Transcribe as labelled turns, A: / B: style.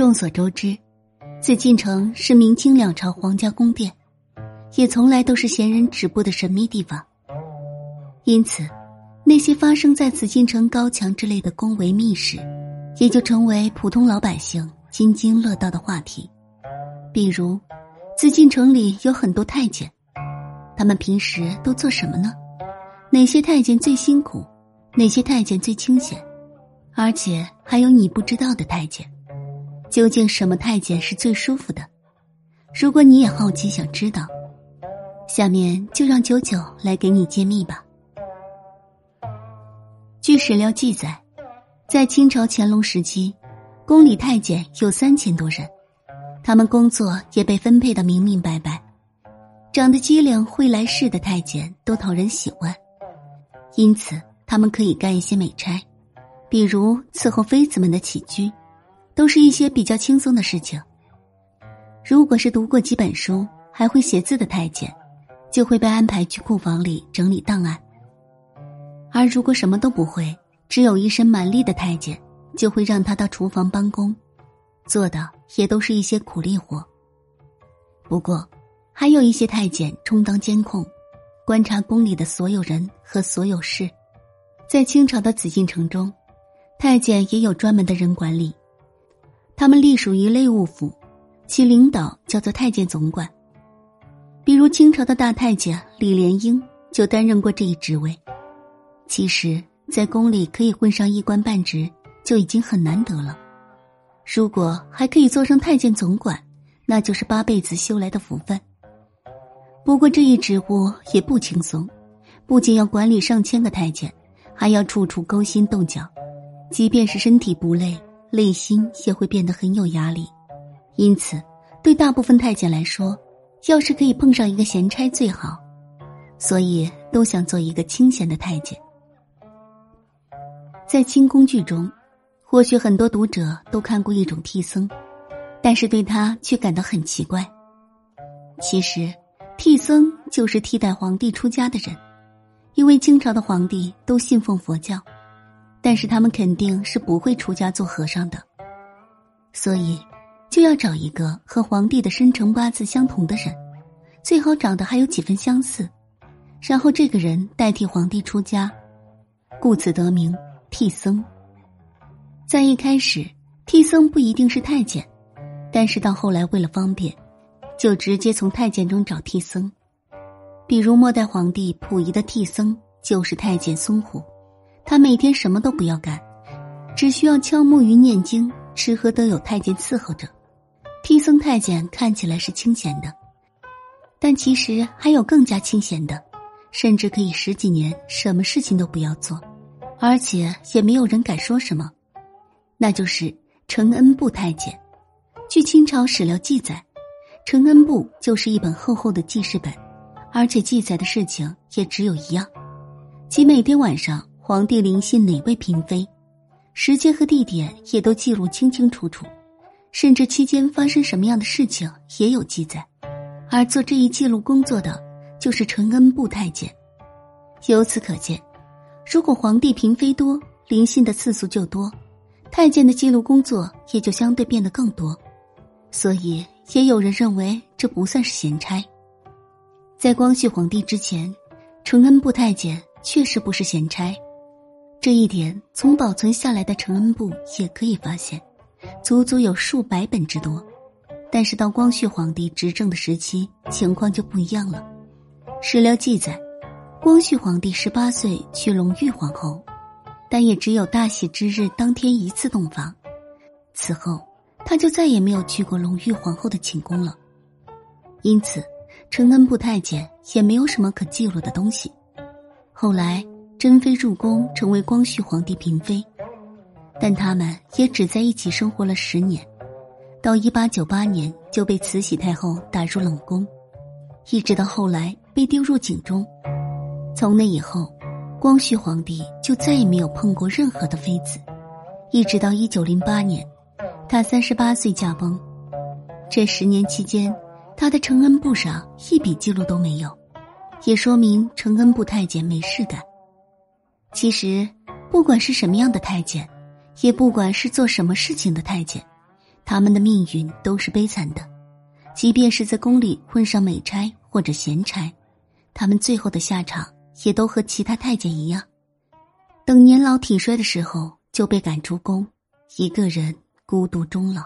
A: 众所周知，紫禁城是明清两朝皇家宫殿，也从来都是闲人止步的神秘地方。因此，那些发生在紫禁城高墙之类的宫闱秘事，也就成为普通老百姓津津乐道的话题。比如，紫禁城里有很多太监，他们平时都做什么呢？哪些太监最辛苦？哪些太监最清闲？而且还有你不知道的太监。究竟什么太监是最舒服的？如果你也好奇想知道，下面就让九九来给你揭秘吧。据史料记载，在清朝乾隆时期，宫里太监有三千多人，他们工作也被分配的明明白白。长得机灵、会来事的太监都讨人喜欢，因此他们可以干一些美差，比如伺候妃子们的起居。都是一些比较轻松的事情。如果是读过几本书还会写字的太监，就会被安排去库房里整理档案；而如果什么都不会，只有一身蛮力的太监，就会让他到厨房帮工，做的也都是一些苦力活。不过，还有一些太监充当监控，观察宫里的所有人和所有事。在清朝的紫禁城中，太监也有专门的人管理。他们隶属于内务府，其领导叫做太监总管。比如清朝的大太监李莲英就担任过这一职位。其实，在宫里可以混上一官半职就已经很难得了，如果还可以做上太监总管，那就是八辈子修来的福分。不过这一职务也不轻松，不仅要管理上千个太监，还要处处勾心斗角，即便是身体不累。内心也会变得很有压力，因此，对大部分太监来说，要是可以碰上一个闲差最好，所以都想做一个清闲的太监。在清宫剧中，或许很多读者都看过一种替僧，但是对他却感到很奇怪。其实，替僧就是替代皇帝出家的人，因为清朝的皇帝都信奉佛教。但是他们肯定是不会出家做和尚的，所以就要找一个和皇帝的生辰八字相同的人，最好长得还有几分相似，然后这个人代替皇帝出家，故此得名替僧。在一开始，替僧不一定是太监，但是到后来为了方便，就直接从太监中找替僧，比如末代皇帝溥仪的替僧就是太监松虎。他每天什么都不要干，只需要敲木鱼念经，吃喝都有太监伺候着。替僧太监看起来是清闲的，但其实还有更加清闲的，甚至可以十几年什么事情都不要做，而且也没有人敢说什么。那就是承恩部太监。据清朝史料记载，承恩部就是一本厚厚的记事本，而且记载的事情也只有一样，即每天晚上。皇帝临幸哪位嫔妃，时间和地点也都记录清清楚楚，甚至期间发生什么样的事情也有记载。而做这一记录工作的就是承恩部太监。由此可见，如果皇帝嫔妃多，临幸的次数就多，太监的记录工作也就相对变得更多。所以，也有人认为这不算是闲差。在光绪皇帝之前，承恩部太监确实不是闲差。这一点从保存下来的承恩簿也可以发现，足足有数百本之多。但是到光绪皇帝执政的时期，情况就不一样了。史料记载，光绪皇帝十八岁娶隆裕皇后，但也只有大喜之日当天一次洞房，此后他就再也没有去过隆裕皇后的寝宫了。因此，承恩部太监也没有什么可记录的东西。后来。珍妃入宫成为光绪皇帝嫔妃，但他们也只在一起生活了十年，到一八九八年就被慈禧太后打入冷宫，一直到后来被丢入井中。从那以后，光绪皇帝就再也没有碰过任何的妃子，一直到一九零八年，他三十八岁驾崩。这十年期间，他的承恩簿上一笔记录都没有，也说明承恩部太监没事干。其实，不管是什么样的太监，也不管是做什么事情的太监，他们的命运都是悲惨的，即便是在宫里混上美差或者闲差，他们最后的下场也都和其他太监一样，等年老体衰的时候就被赶出宫，一个人孤独终老。